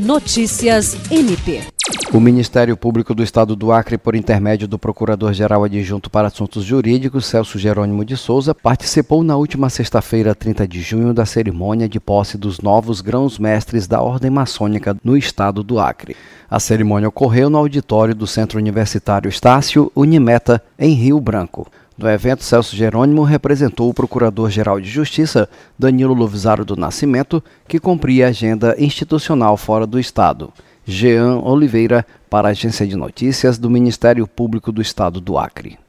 Notícias MP. O Ministério Público do Estado do Acre, por intermédio do Procurador-Geral Adjunto para Assuntos Jurídicos, Celso Jerônimo de Souza, participou na última sexta-feira, 30 de junho, da cerimônia de posse dos novos grãos-mestres da Ordem Maçônica no Estado do Acre. A cerimônia ocorreu no auditório do Centro Universitário Estácio Unimeta, em Rio Branco. No evento, Celso Jerônimo representou o Procurador-Geral de Justiça, Danilo Lovisaro do Nascimento, que cumpria a agenda institucional fora do Estado. Jean Oliveira, para a Agência de Notícias do Ministério Público do Estado do Acre.